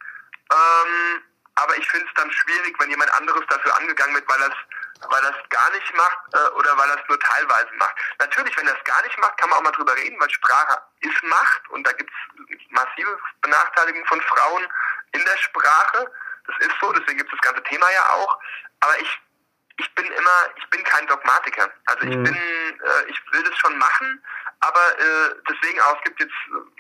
Ähm, aber ich finde es dann schwierig, wenn jemand anderes dafür angegangen wird, weil es weil das gar nicht macht äh, oder weil es nur teilweise macht. Natürlich, wenn es gar nicht macht, kann man auch mal drüber reden, weil Sprache ist Macht und da gibt es massive Benachteiligungen von Frauen in der Sprache. Das ist so, deswegen gibt es das ganze Thema ja auch. Aber ich ich bin immer, ich bin kein Dogmatiker. Also ich mhm. bin, äh, ich will das schon machen, aber äh, deswegen auch, es gibt jetzt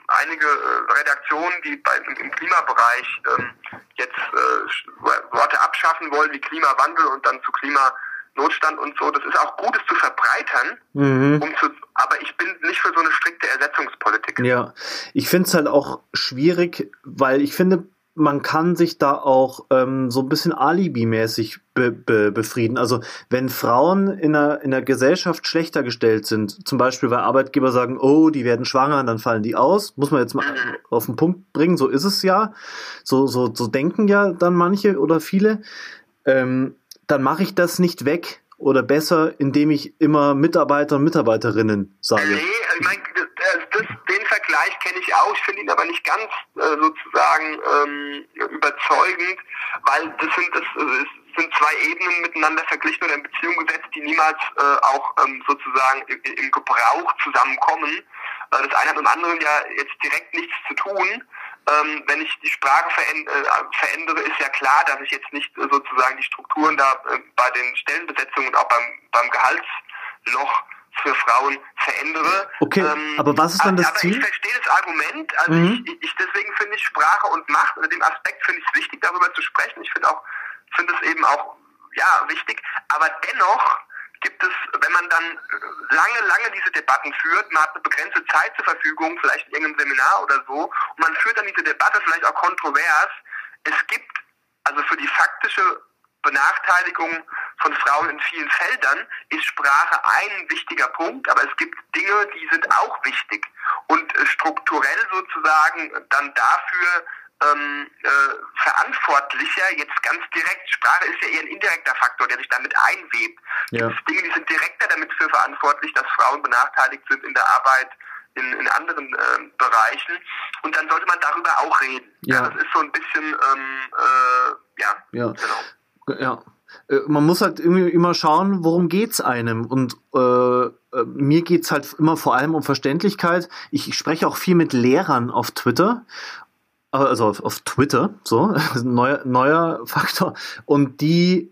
einige äh, Redaktionen, die bei, im Klimabereich ähm, jetzt äh, Worte abschaffen wollen wie Klimawandel und dann zu Klimanotstand und so. Das ist auch gut, es zu verbreitern, mhm. um zu, aber ich bin nicht für so eine strikte Ersetzungspolitik. Ja, ich finde es halt auch schwierig, weil ich finde, man kann sich da auch ähm, so ein bisschen alibimäßig be be befrieden. Also wenn Frauen in der, in der Gesellschaft schlechter gestellt sind, zum Beispiel weil Arbeitgeber sagen, oh, die werden schwanger, dann fallen die aus, muss man jetzt mal auf den Punkt bringen, so ist es ja. So, so, so denken ja dann manche oder viele. Ähm, dann mache ich das nicht weg oder besser, indem ich immer Mitarbeiter und Mitarbeiterinnen sage. Nee, ich meine, das, den Vergleich kenne ihn aber nicht ganz äh, sozusagen ähm, überzeugend, weil das sind das äh, sind zwei Ebenen miteinander verglichen oder in Beziehung gesetzt, die niemals äh, auch ähm, sozusagen im, im Gebrauch zusammenkommen. Äh, das eine hat mit dem anderen ja jetzt direkt nichts zu tun. Ähm, wenn ich die Sprache verändere, äh, verändere, ist ja klar, dass ich jetzt nicht äh, sozusagen die Strukturen da äh, bei den Stellenbesetzungen und auch beim, beim Gehaltsloch für Frauen verändere. Okay, ähm, aber was ist dann das aber Ziel? Ich verstehe das Argument. Also mhm. ich, ich, deswegen finde ich Sprache und Macht, unter dem Aspekt finde ich es wichtig, darüber zu sprechen. Ich finde auch, finde es eben auch, ja, wichtig. Aber dennoch gibt es, wenn man dann lange, lange diese Debatten führt, man hat eine begrenzte Zeit zur Verfügung, vielleicht in irgendeinem Seminar oder so, und man führt dann diese Debatte vielleicht auch kontrovers. Es gibt also für die faktische Benachteiligung von Frauen in vielen Feldern ist Sprache ein wichtiger Punkt, aber es gibt Dinge, die sind auch wichtig und äh, strukturell sozusagen dann dafür ähm, äh, verantwortlicher, jetzt ganz direkt, Sprache ist ja eher ein indirekter Faktor, der sich damit einwebt. Ja. Es Dinge, die sind direkter damit für verantwortlich, dass Frauen benachteiligt sind in der Arbeit, in, in anderen äh, Bereichen. Und dann sollte man darüber auch reden. Ja. ja das ist so ein bisschen, ähm, äh, ja, ja, genau. Ja. Äh, man muss halt immer schauen, worum geht's einem. Und äh, äh mir geht's halt immer vor allem um Verständlichkeit. Ich, ich spreche auch viel mit Lehrern auf Twitter also auf, auf Twitter, so, neuer, neuer Faktor. Und die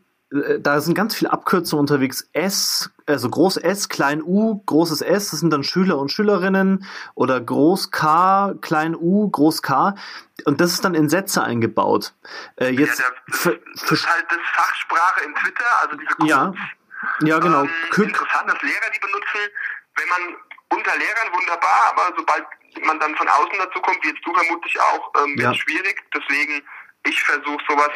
da sind ganz viele Abkürzungen unterwegs. S, also groß S, klein U, großes S, das sind dann Schüler und Schülerinnen oder groß K, klein U, groß K. Und das ist dann in Sätze eingebaut. Äh, jetzt ja, das, für, das ist halt das Fachsprache in Twitter, also diese Codes. Ja, ja genau. Ähm, interessant, dass Lehrer die benutzen, wenn man unter Lehrern wunderbar, aber sobald man dann von außen dazu kommt, wie jetzt du vermutlich auch, ähm, wird ja. schwierig. Deswegen, ich versuche sowas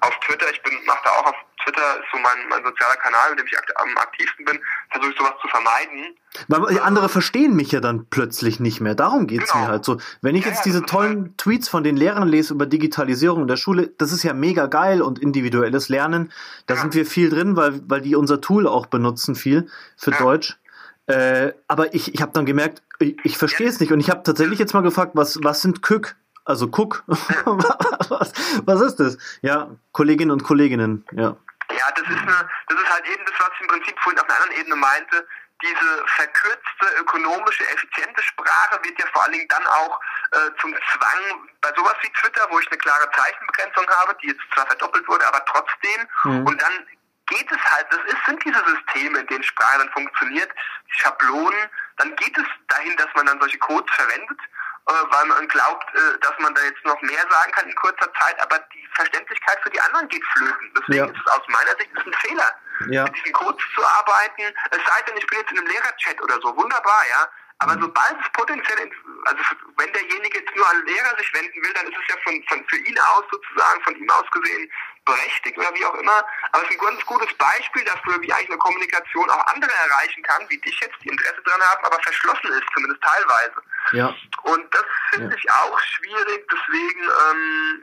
auf Twitter, ich bin mache da auch auf Twitter, ist so mein, mein sozialer Kanal, mit dem ich am aktivsten bin, versuche ich sowas zu vermeiden. Weil andere verstehen mich ja dann plötzlich nicht mehr. Darum geht's genau. mir halt so. Wenn ich ja, jetzt diese tollen halt Tweets von den Lehrern lese über Digitalisierung in der Schule, das ist ja mega geil und individuelles Lernen. Da ja. sind wir viel drin, weil, weil die unser Tool auch benutzen viel für ja. Deutsch. Äh, aber ich, ich habe dann gemerkt, ich, ich verstehe es nicht. Und ich habe tatsächlich jetzt mal gefragt, was, was sind Kük? Also Cook. was, was ist das? Ja, Kolleginnen und Kolleginnen, ja. Ja, das ist eine, das ist halt eben das, was ich im Prinzip vorhin auf einer anderen Ebene meinte. Diese verkürzte, ökonomische, effiziente Sprache wird ja vor allen Dingen dann auch äh, zum Zwang bei sowas wie Twitter, wo ich eine klare Zeichenbegrenzung habe, die jetzt zwar verdoppelt wurde, aber trotzdem. Mhm. Und dann geht es halt, das ist, sind diese Systeme, in denen Sprache dann funktioniert, die Schablonen, dann geht es dahin, dass man dann solche Codes verwendet, weil man glaubt, äh, dass man da jetzt noch mehr sagen kann in kurzer Zeit, aber die Verständlichkeit für die anderen geht flöten. Deswegen ja. ist es aus meiner Sicht ein Fehler, ja. mit diesen Codes zu arbeiten. Es sei denn, ich bin jetzt in einem Lehrerchat oder so, wunderbar, ja. Aber mhm. sobald es potenziell, also wenn derjenige jetzt nur an Lehrer sich wenden will, dann ist es ja von, von für ihn aus sozusagen, von ihm aus gesehen, berechtigt oder wie auch immer. Aber es ist ein ganz gutes Beispiel dafür, wie eigentlich eine Kommunikation auch andere erreichen kann, wie dich jetzt, die Interesse dran haben, aber verschlossen ist, zumindest teilweise. Ja. Und das finde ja. ich auch schwierig, deswegen, ähm,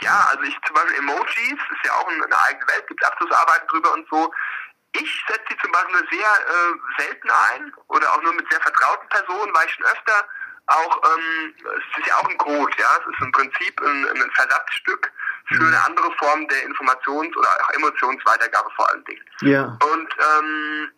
ja, also ich zum Beispiel Emojis, ist ja auch eine, eigene Welt, gibt Abschlussarbeiten drüber und so. Ich setze die zum Beispiel sehr äh, selten ein oder auch nur mit sehr vertrauten Personen, weil ich schon öfter auch, ähm, es ist ja auch ein Code, ja, es ist im Prinzip ein, ein Versatzstück für eine andere Form der Informations- oder auch Emotionsweitergabe vor allen Dingen. Ja. Und ähm,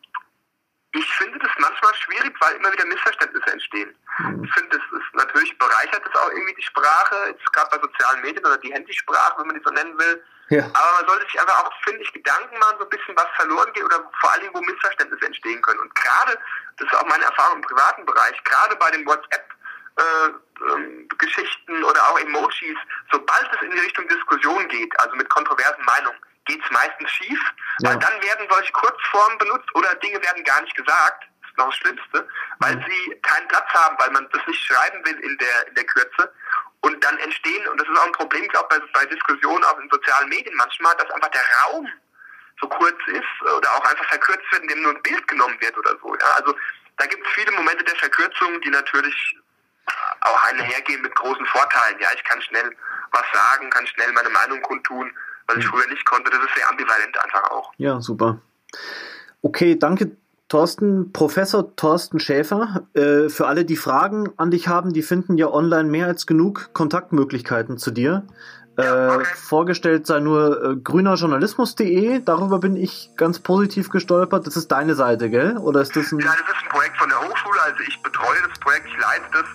ich finde das manchmal schwierig, weil immer wieder Missverständnisse entstehen. Mhm. Ich finde, das ist natürlich bereichert das auch irgendwie die Sprache, jetzt gerade bei sozialen Medien oder die Handysprache, wenn man die so nennen will. Ja. Aber man sollte sich einfach auch, finde ich, Gedanken machen, so ein bisschen was verloren geht oder vor allen Dingen, wo Missverständnisse entstehen können. Und gerade, das ist auch meine Erfahrung im privaten Bereich, gerade bei den WhatsApp äh, ähm, Geschichten oder auch Emojis, sobald es in die Richtung Diskussion geht, also mit kontroversen Meinungen, geht es meistens schief, ja. weil dann werden solche Kurzformen benutzt oder Dinge werden gar nicht gesagt. Das ist noch das Schlimmste, weil mhm. sie keinen Platz haben, weil man das nicht schreiben will in der, in der Kürze. Und dann entstehen, und das ist auch ein Problem, ich glaube, bei, bei Diskussionen auch in sozialen Medien manchmal, dass einfach der Raum so kurz ist oder auch einfach verkürzt wird, indem nur ein Bild genommen wird oder so. Ja? Also da gibt es viele Momente der Verkürzung, die natürlich auch einhergehen mit großen Vorteilen. Ja, ich kann schnell was sagen, kann schnell meine Meinung kundtun, was ich früher nicht konnte. Das ist sehr ambivalent einfach auch. Ja, super. Okay, danke Thorsten, Professor Thorsten Schäfer. Äh, für alle, die Fragen an dich haben, die finden ja online mehr als genug Kontaktmöglichkeiten zu dir. Ja, äh, okay. Vorgestellt sei nur äh, grünerjournalismus.de. Darüber bin ich ganz positiv gestolpert. Das ist deine Seite, gell? Oder ist das ein. Ja, das ist ein Projekt von der Hochschule. Also ich betreue das Projekt, ich leite das.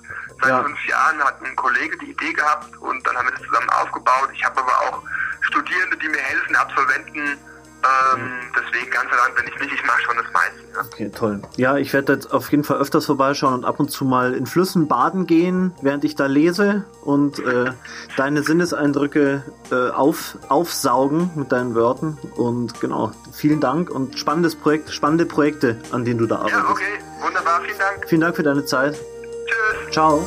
Seit ja. fünf Jahren hat ein Kollege die Idee gehabt und dann haben wir das zusammen aufgebaut. Ich habe aber auch Studierende, die mir helfen, Absolventen ähm, deswegen ganz allein bin ich nicht, ich mache schon das meiste. Ja. Okay, toll. Ja, ich werde jetzt auf jeden Fall öfters vorbeischauen und ab und zu mal in Flüssen baden gehen, während ich da lese und äh, deine Sinneseindrücke äh, auf, aufsaugen mit deinen Wörtern. Und genau, vielen Dank und spannendes Projekt, spannende Projekte, an denen du da arbeitest. Ja, okay, wunderbar, vielen Dank. Vielen Dank für deine Zeit. Tschüss. Ciao.